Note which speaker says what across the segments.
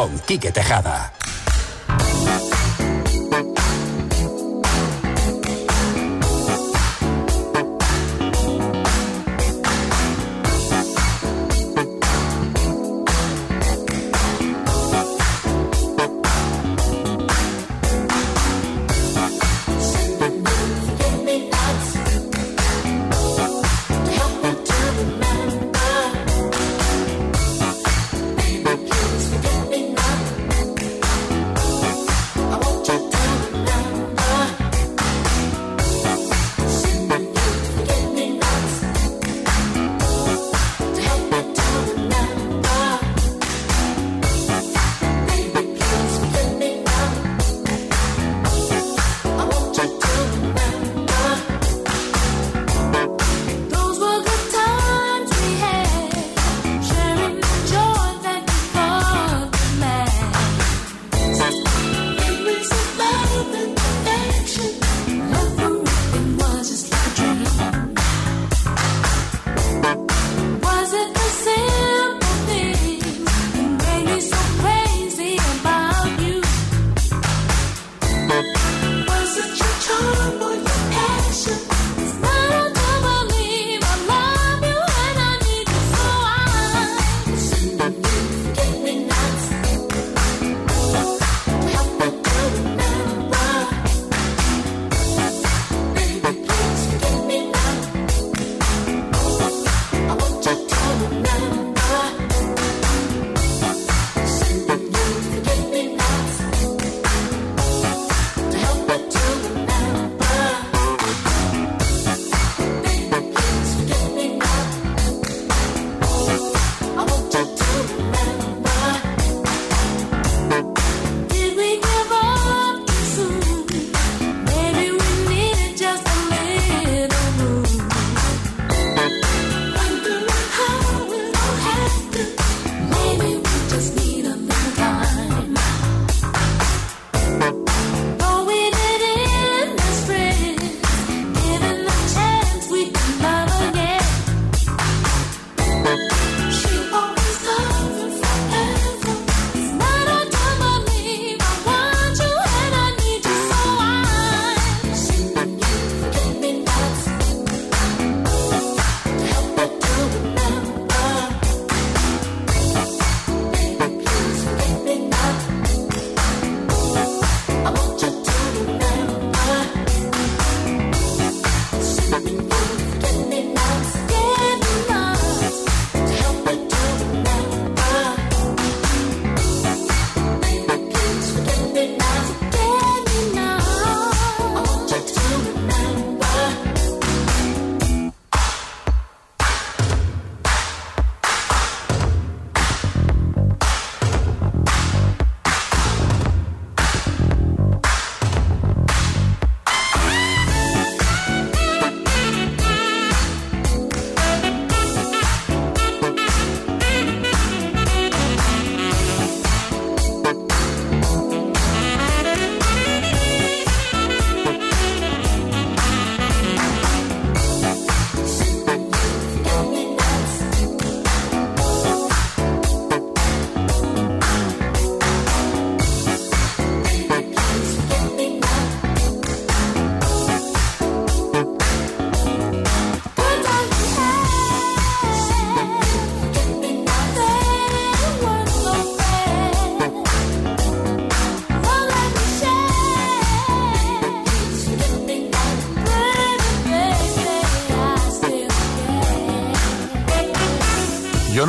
Speaker 1: con Quique Tejada.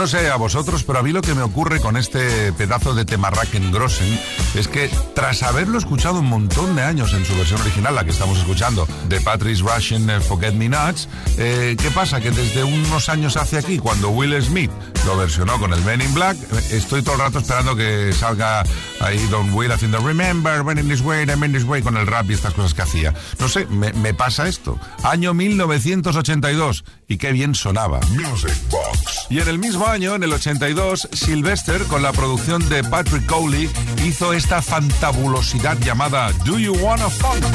Speaker 2: No sé a vosotros, pero a mí lo que me ocurre con este pedazo de tema Grossen es que tras haberlo escuchado un montón de años en su versión original, la que estamos escuchando, de Patrice Russian eh, Forget Me Nuts, eh, ¿qué pasa? Que desde unos años hacia aquí, cuando Will Smith lo versionó con el Men in Black, eh, estoy todo el rato esperando que salga ahí Don Will haciendo Remember, when in this way, I'm in this way, con el rap y estas cosas que hacía. No sé, me, me pasa esto. Año 1982, y qué bien sonaba. Music. Y en el mismo año, en el 82, Sylvester, con la producción de Patrick Cowley, hizo esta fantabulosidad llamada Do You Wanna Funk?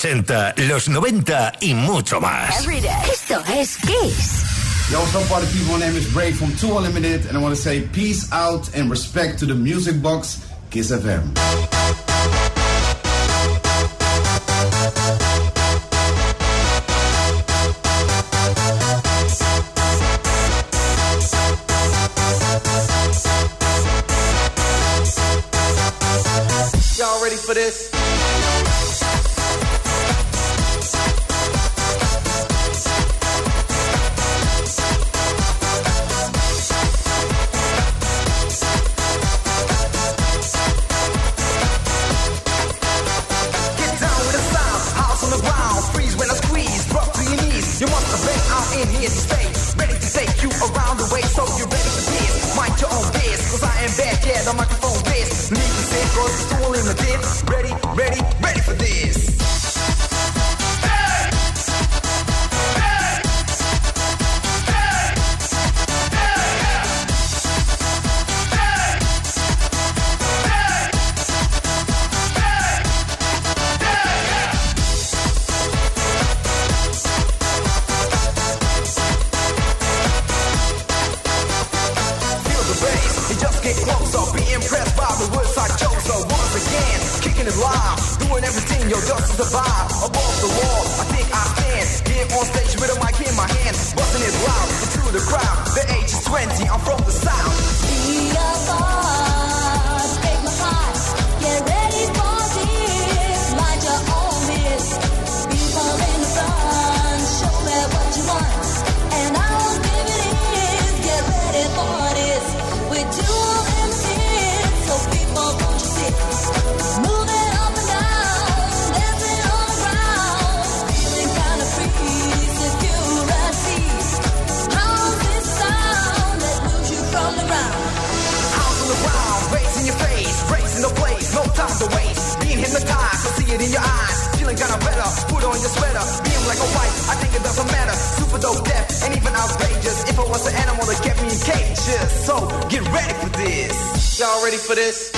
Speaker 3: 80, los 90 y mucho más.
Speaker 4: Esto es Kiss.
Speaker 5: Yo, what's up, party people? My name is Brave from Too Unlimited, and I want to say peace out and respect to the music box, Kiss FM.
Speaker 6: Y'all ready for this?
Speaker 7: This.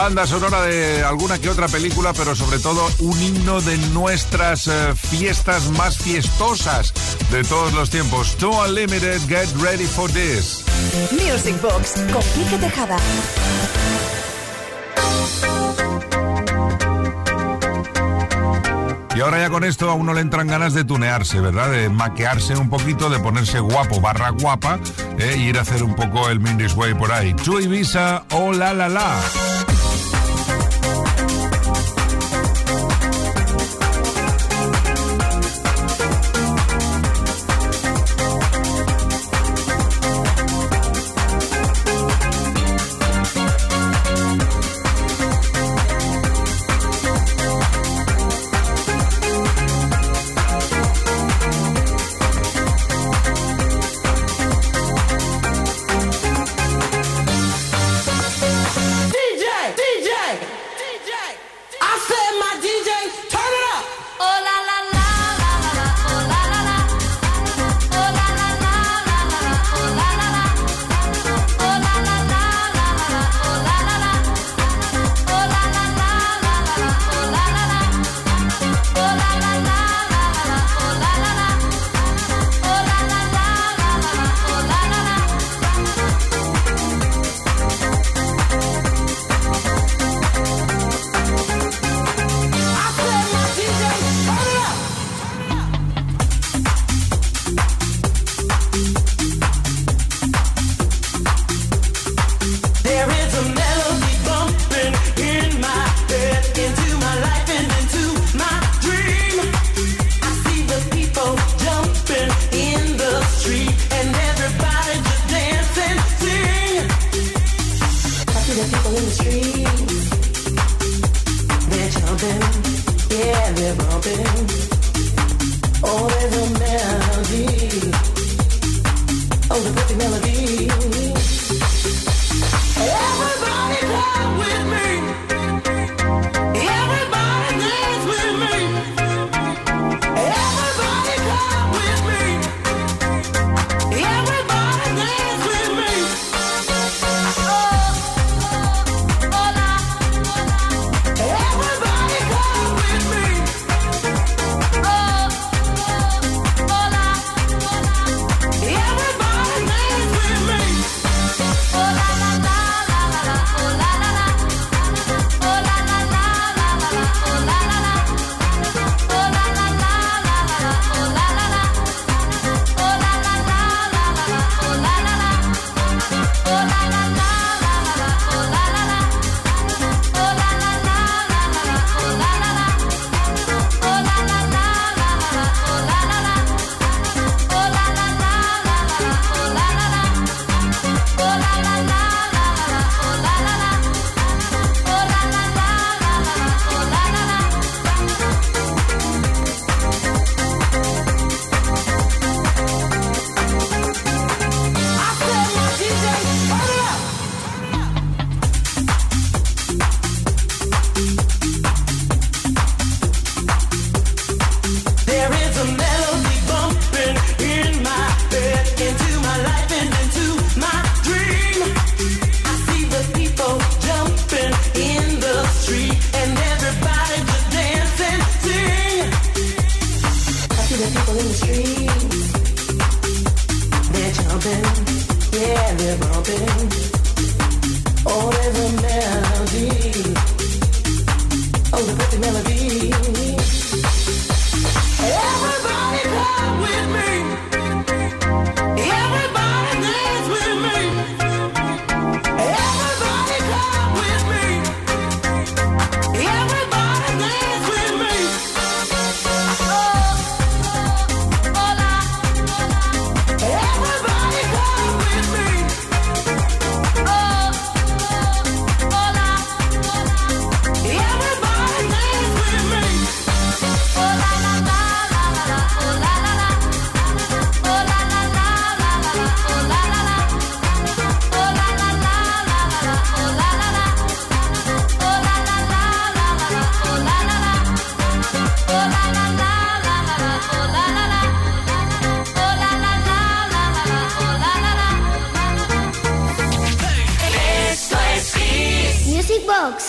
Speaker 2: Banda sonora de alguna que otra película, pero sobre todo un himno de nuestras eh, fiestas más fiestosas de todos los tiempos. To Unlimited, get ready for this.
Speaker 8: Music Box con Tejada.
Speaker 2: Y ahora ya con esto a uno le entran ganas de tunearse, ¿verdad? De maquearse un poquito, de ponerse guapo barra guapa eh, y ir a hacer un poco el Mindy's Way por ahí. Chu Ibiza, oh la la la.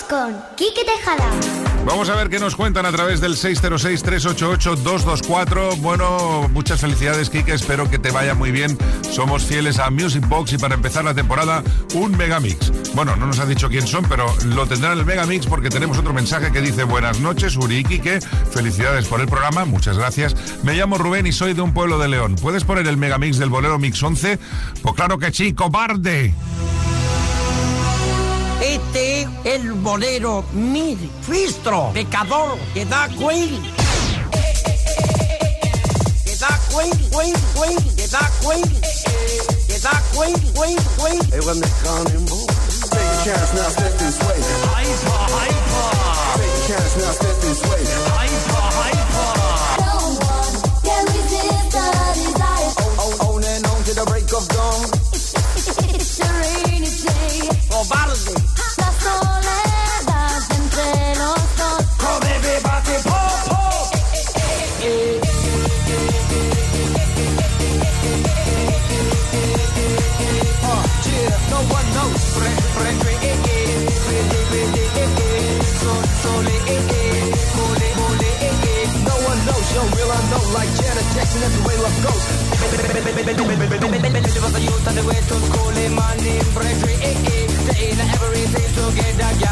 Speaker 9: Con Kike Tejada.
Speaker 2: Vamos a ver qué nos cuentan a través del 606-388-224. Bueno, muchas felicidades, Kike. Espero que te vaya muy bien. Somos fieles a Music Box y para empezar la temporada, un Megamix. Bueno, no nos ha dicho quién son, pero lo tendrán en el Megamix porque tenemos otro mensaje que dice: Buenas noches, Uri y Kike. Felicidades por el programa. Muchas gracias. Me llamo Rubén y soy de un pueblo de León. ¿Puedes poner el Megamix del bolero Mix 11? Pues claro que sí, cobarde.
Speaker 10: El bolero mil fistro, pecador, que da Queen. Que da Queen, Queen, Queen, que da Queen. Que da Queen, Queen, Queen.
Speaker 7: Hey, when they call him. Take a chance now, step this way. Hyper, hyper. Take a chance now, step this way. Hyper, hyper.
Speaker 9: No one can resist the desire.
Speaker 7: On, on and on to the break of dawn.
Speaker 9: It's a rainy day.
Speaker 10: Cobarde.
Speaker 9: La
Speaker 7: Janet Jackson, that's the way love goes. Llevas ayuda de vueltos con el man in re, re, eh, eh. They in everything together, y'all, them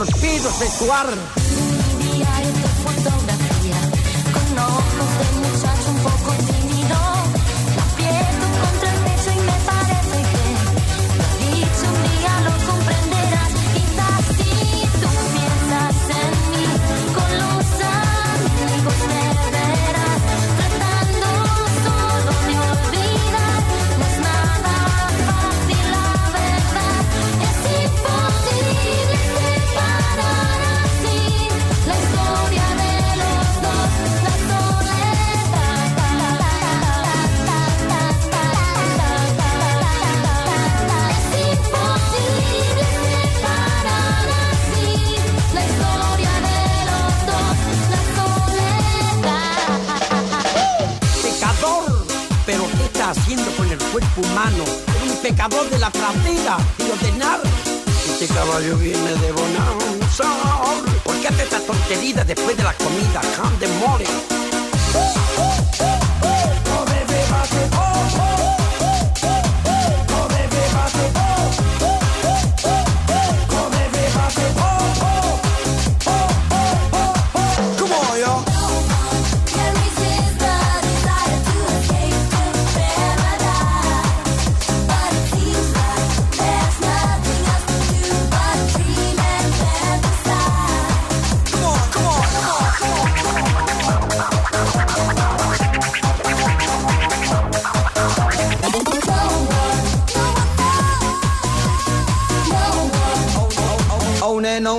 Speaker 10: Torcido sexual.
Speaker 9: haciendo con el cuerpo humano. Un
Speaker 10: pecador de la pradera y ordenar. Este caballo viene de bonanza. ¿Por qué hace esta tontería después de la comida? Come de more.
Speaker 9: Oh, oh, oh,
Speaker 10: oh.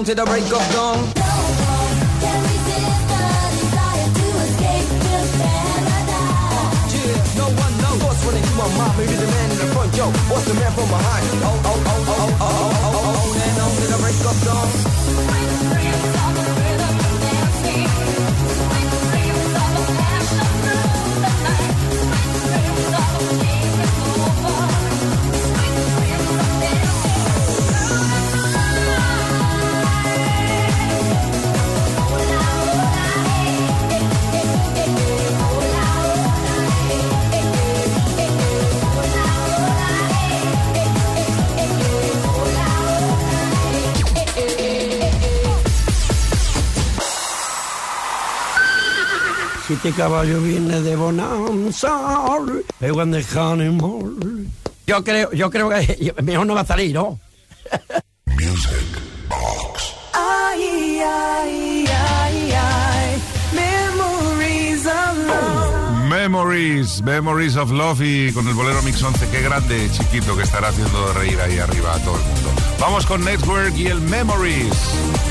Speaker 10: On
Speaker 7: to the break of dawn.
Speaker 9: no one can resist the desire to escape to paradise.
Speaker 7: Yeah, running through my mind. Maybe the man in the front, yo. What's the man from behind? Oh, oh, oh, oh, oh, oh, oh, oh, on and on to the break of dawn.
Speaker 10: Este caballo viene de bonanza, honeymoon. Yo creo, yo creo que mejor no va a salir, ¿no?
Speaker 1: Music Box.
Speaker 2: Ay, ay, ay, ay. Memories of love.
Speaker 1: Memories, Memories of Love y con el bolero Mix 11, qué grande chiquito que estará haciendo reír ahí arriba a todo el mundo. Vamos con Network y el Memories.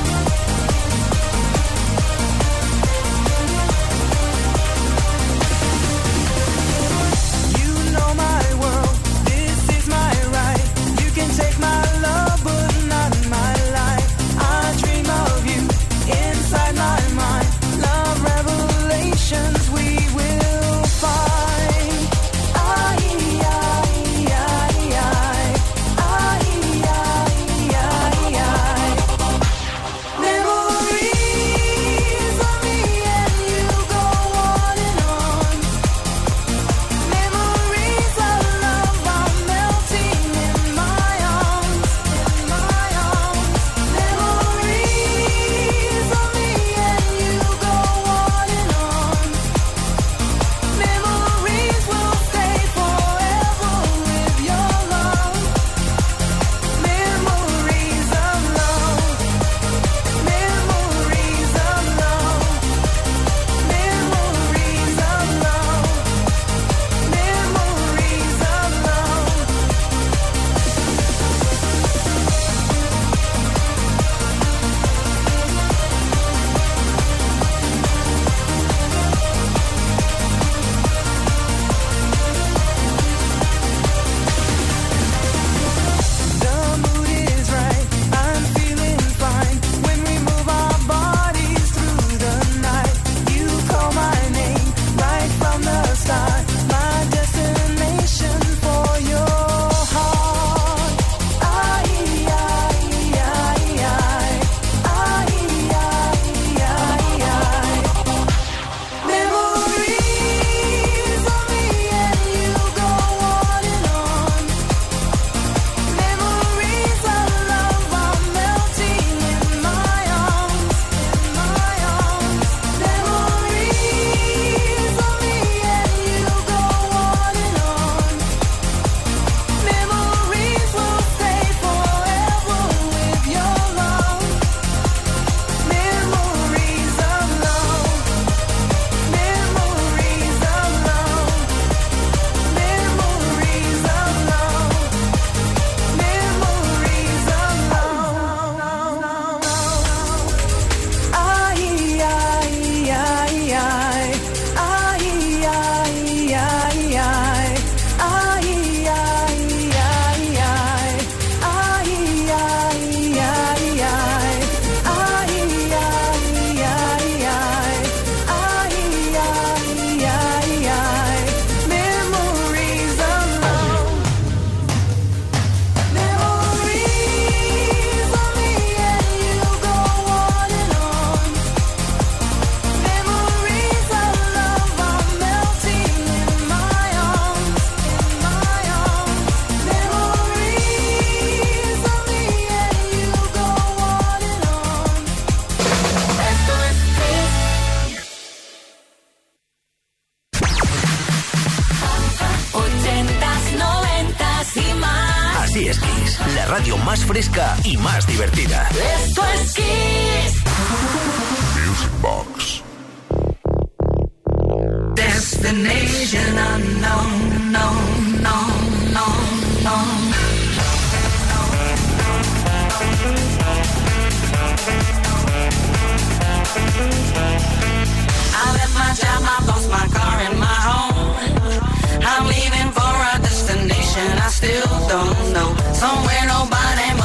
Speaker 11: Somewhere nobody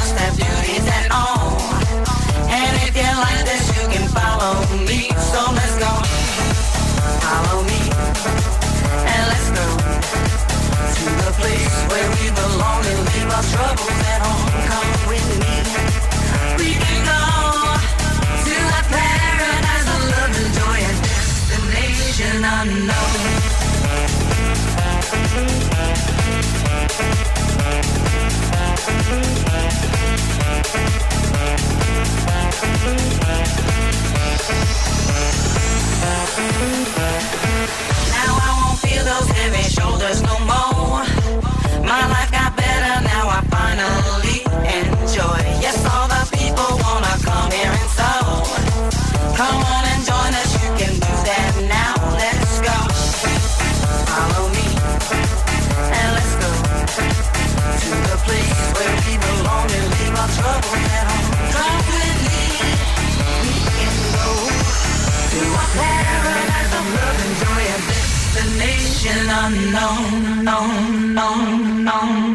Speaker 11: destination unknown, known, known, known, known,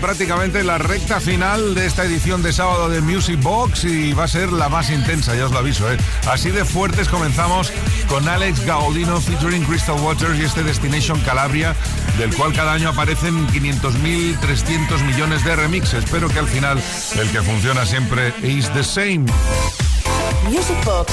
Speaker 2: prácticamente en la recta final de esta edición de sábado de Music Box y va a ser la más intensa, ya os lo aviso. ¿eh? Así de fuertes comenzamos con Alex Gaudino featuring Crystal Waters y este Destination Calabria, del cual cada año aparecen 500.000, 300 millones de remixes. Espero que al final el que funciona siempre is the same.
Speaker 8: Music Box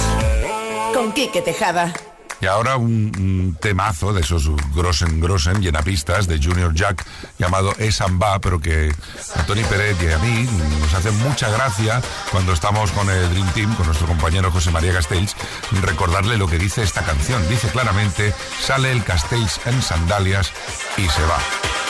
Speaker 8: con Quique Tejada.
Speaker 2: Y ahora un, temazo de esos Grossen Grossen, llenapistas de Junior Jack, llamado Esamba, pero que a Tony Peret y a mí nos hace mucha gracia cuando estamos con el Dream Team, con nuestro compañero José María Castells, recordarle lo que dice esta canción. Dice claramente, sale el Castells en sandalias y se va.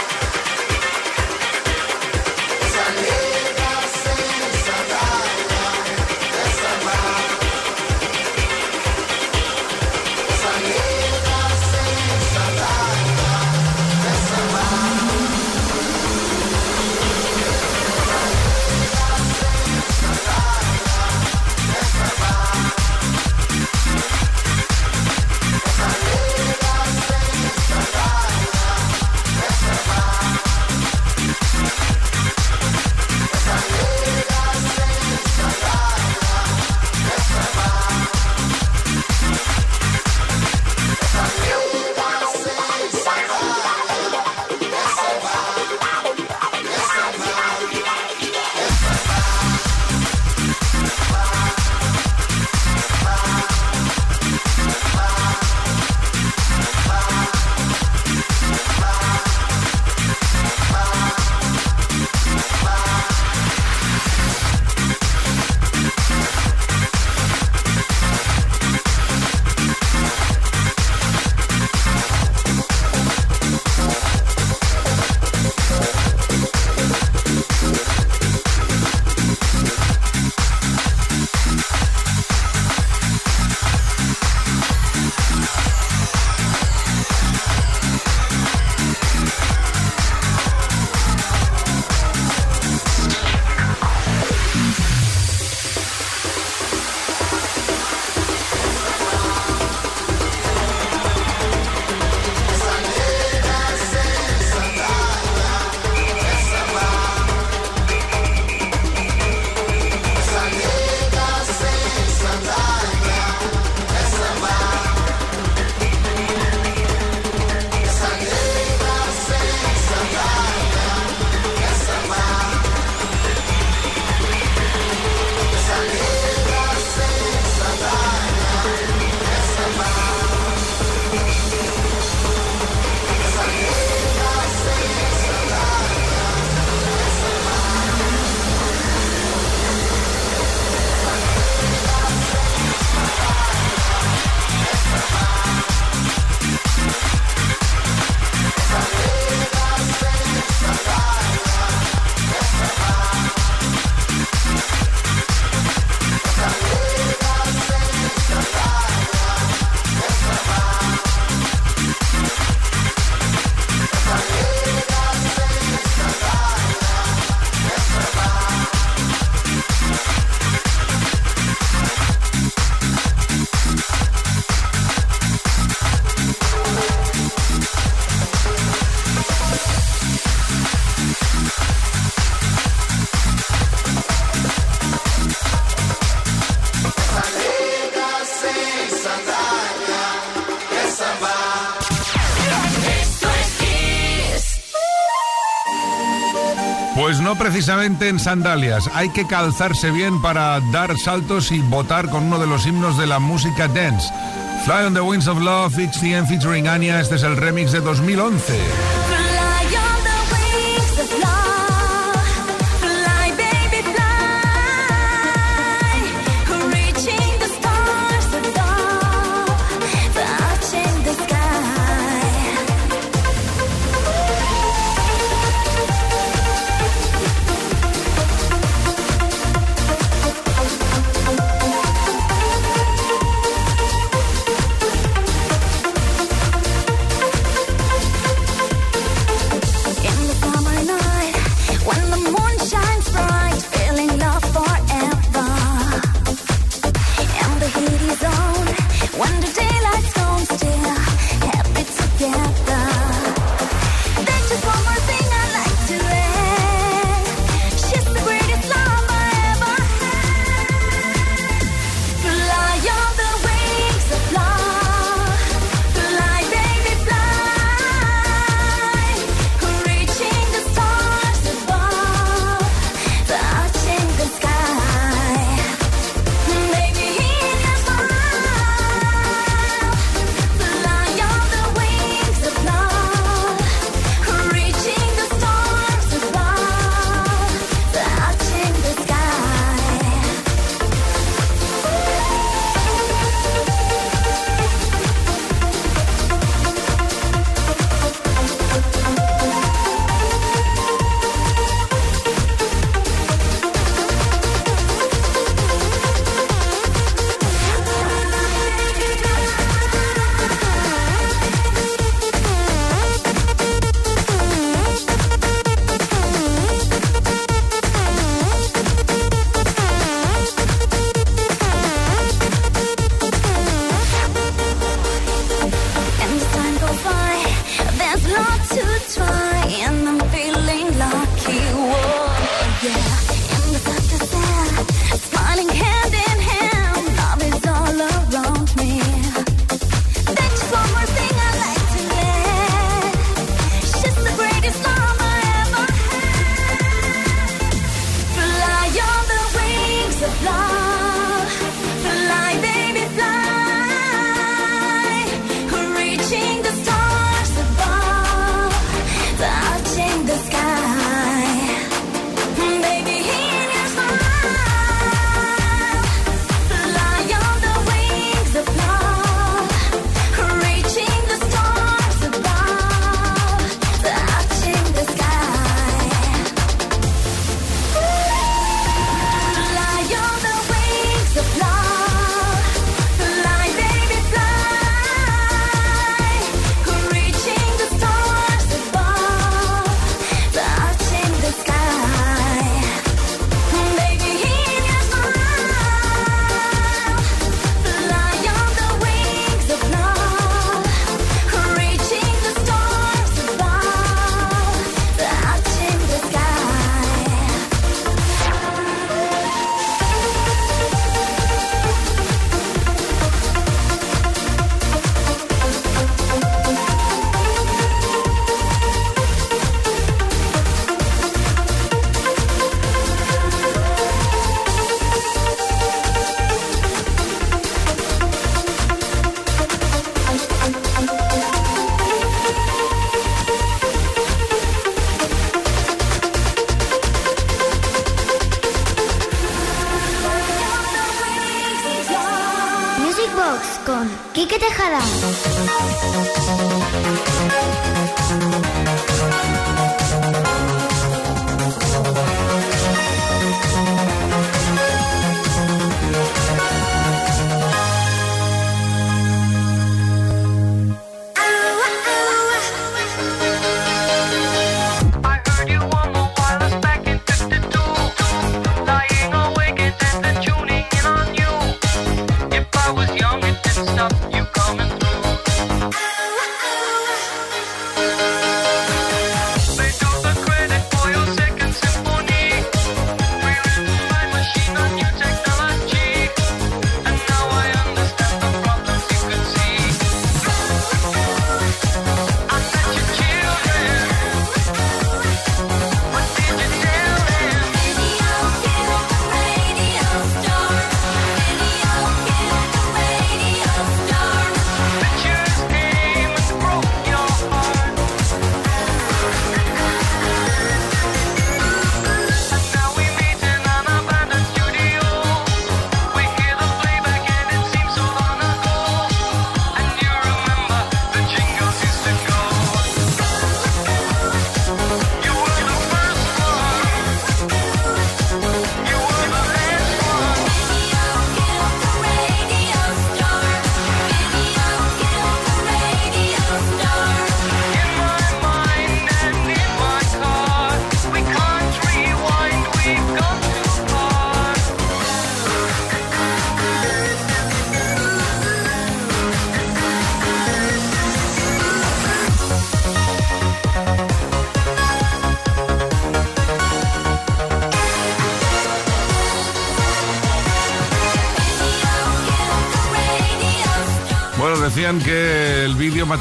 Speaker 7: Pues no precisamente en sandalias. Hay que calzarse bien para dar saltos y votar con uno de los himnos de la música dance. Fly on the Winds of Love, XCM featuring Anya. Este es el remix de 2011.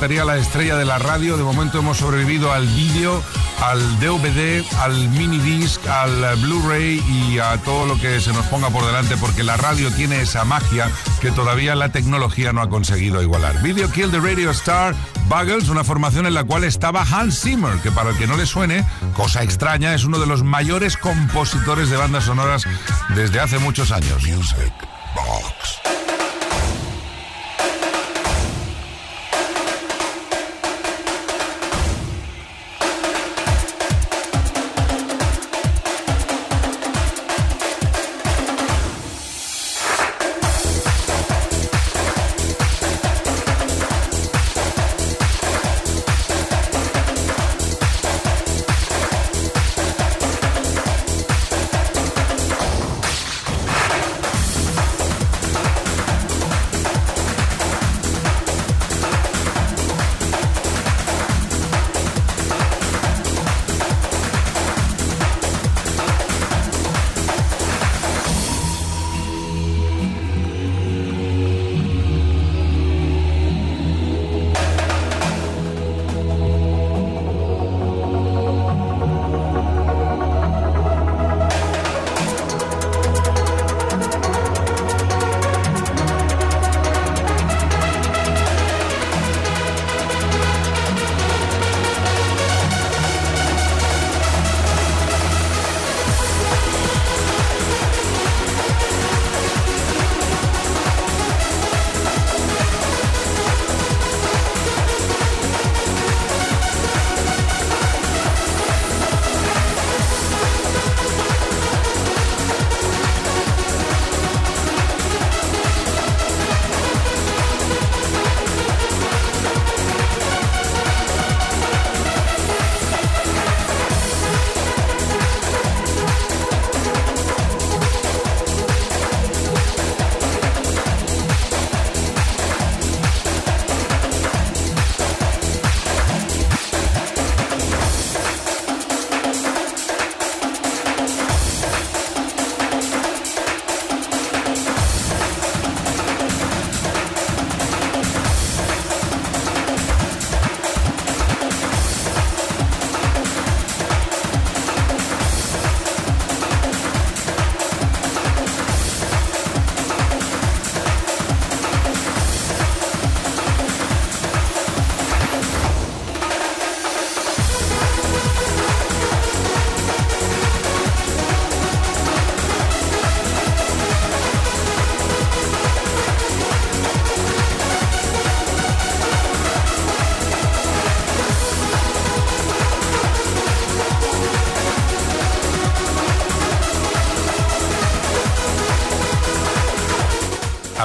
Speaker 2: El vídeo mataría a la estrella de la radio. De momento hemos sobrevivido al vídeo, al DVD, al mini disc, al Blu-ray y a todo lo que se nos ponga por delante, porque la radio tiene esa magia que todavía la tecnología no ha conseguido igualar. Video Kill the Radio Star, Buggles, una formación en la cual estaba Hans Zimmer, que para el que no le suene, cosa extraña, es uno de los mayores compositores de bandas sonoras desde hace muchos años. Music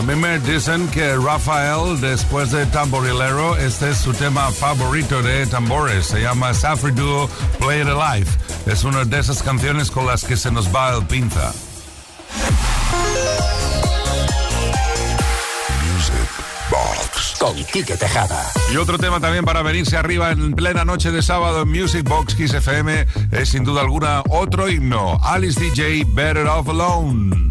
Speaker 2: mí me dicen que Rafael, después de Tamborilero, este es su tema favorito de tambores. Se llama Safri Duo Play It Alive. Es una de esas canciones con las que se nos va el pinza. Music Box.
Speaker 1: Con Quique Tejada.
Speaker 2: Y otro tema también para venirse arriba en plena noche de sábado en Music Box Kiss FM es sin duda alguna otro himno. Alice DJ Better Off Alone.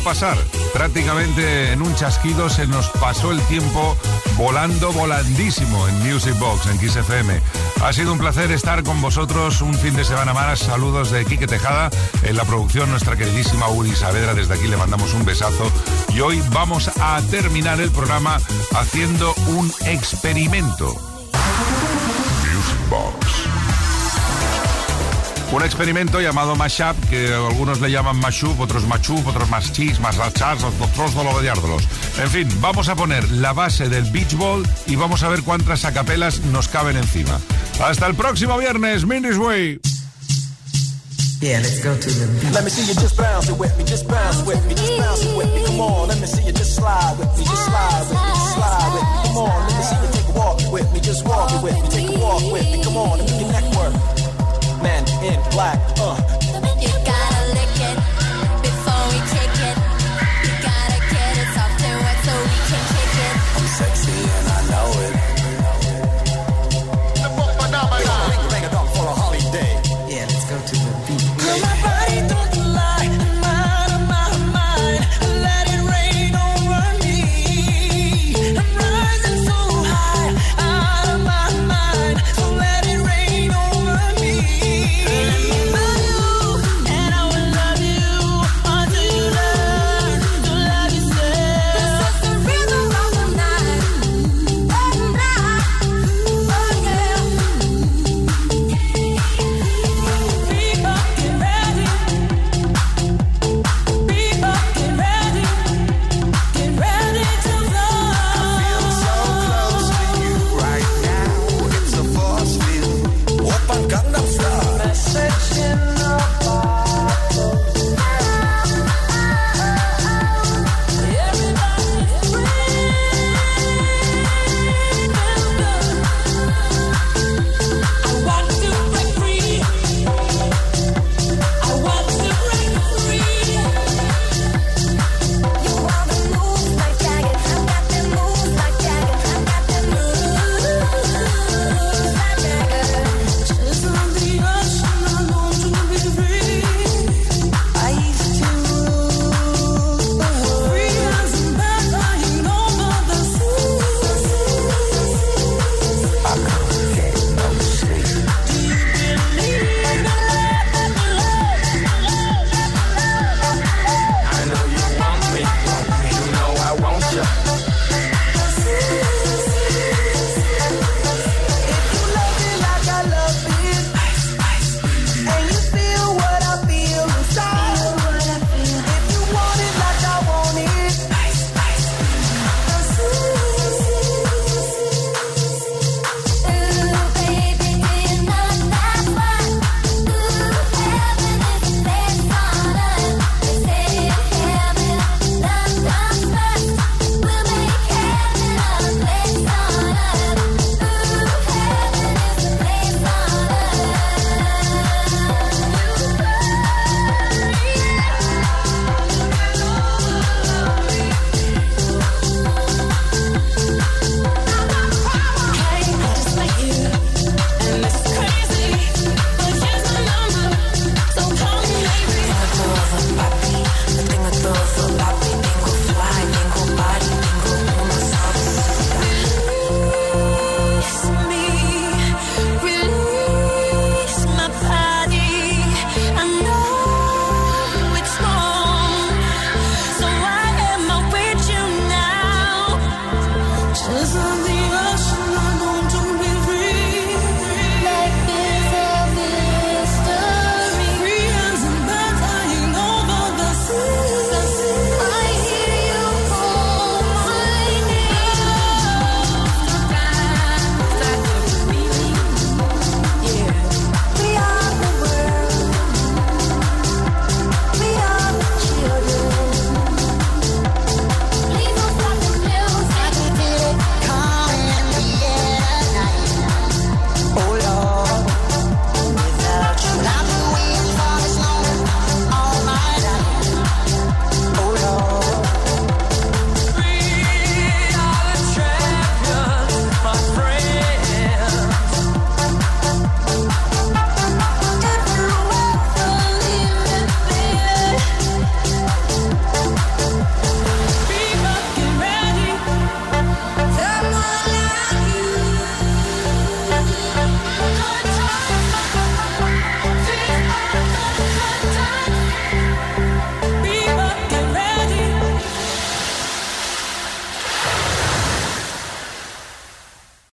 Speaker 2: Pasar. Prácticamente en un chasquido se nos pasó el tiempo volando volandísimo en Music Box, en Kiss FM. Ha sido un placer estar con vosotros un fin de semana más. Saludos de Quique Tejada. En la producción, nuestra queridísima Uri Saavedra. Desde aquí le mandamos un besazo. Y hoy vamos a terminar el programa haciendo un experimento. Un experimento llamado Mashup, que algunos le llaman Mashup, otros Machup, otros Maschis, más Rachas, otros Dologodiárdolos. En fin, vamos a poner la base del Beach Ball y vamos a ver cuántas acapelas nos caben encima. Hasta el próximo viernes, Mindy's Way.
Speaker 6: Yeah, let's go to the beach.
Speaker 7: Let me see you just bounce it with me, just bounce with me, just bounce it with me. Come on, let me see you just slide with me, just slide with me, just slide with me. Come on, let me see you take a walk with me, just walk it with me, take a walk with me. Come on, let me get that work. Man in black, uh.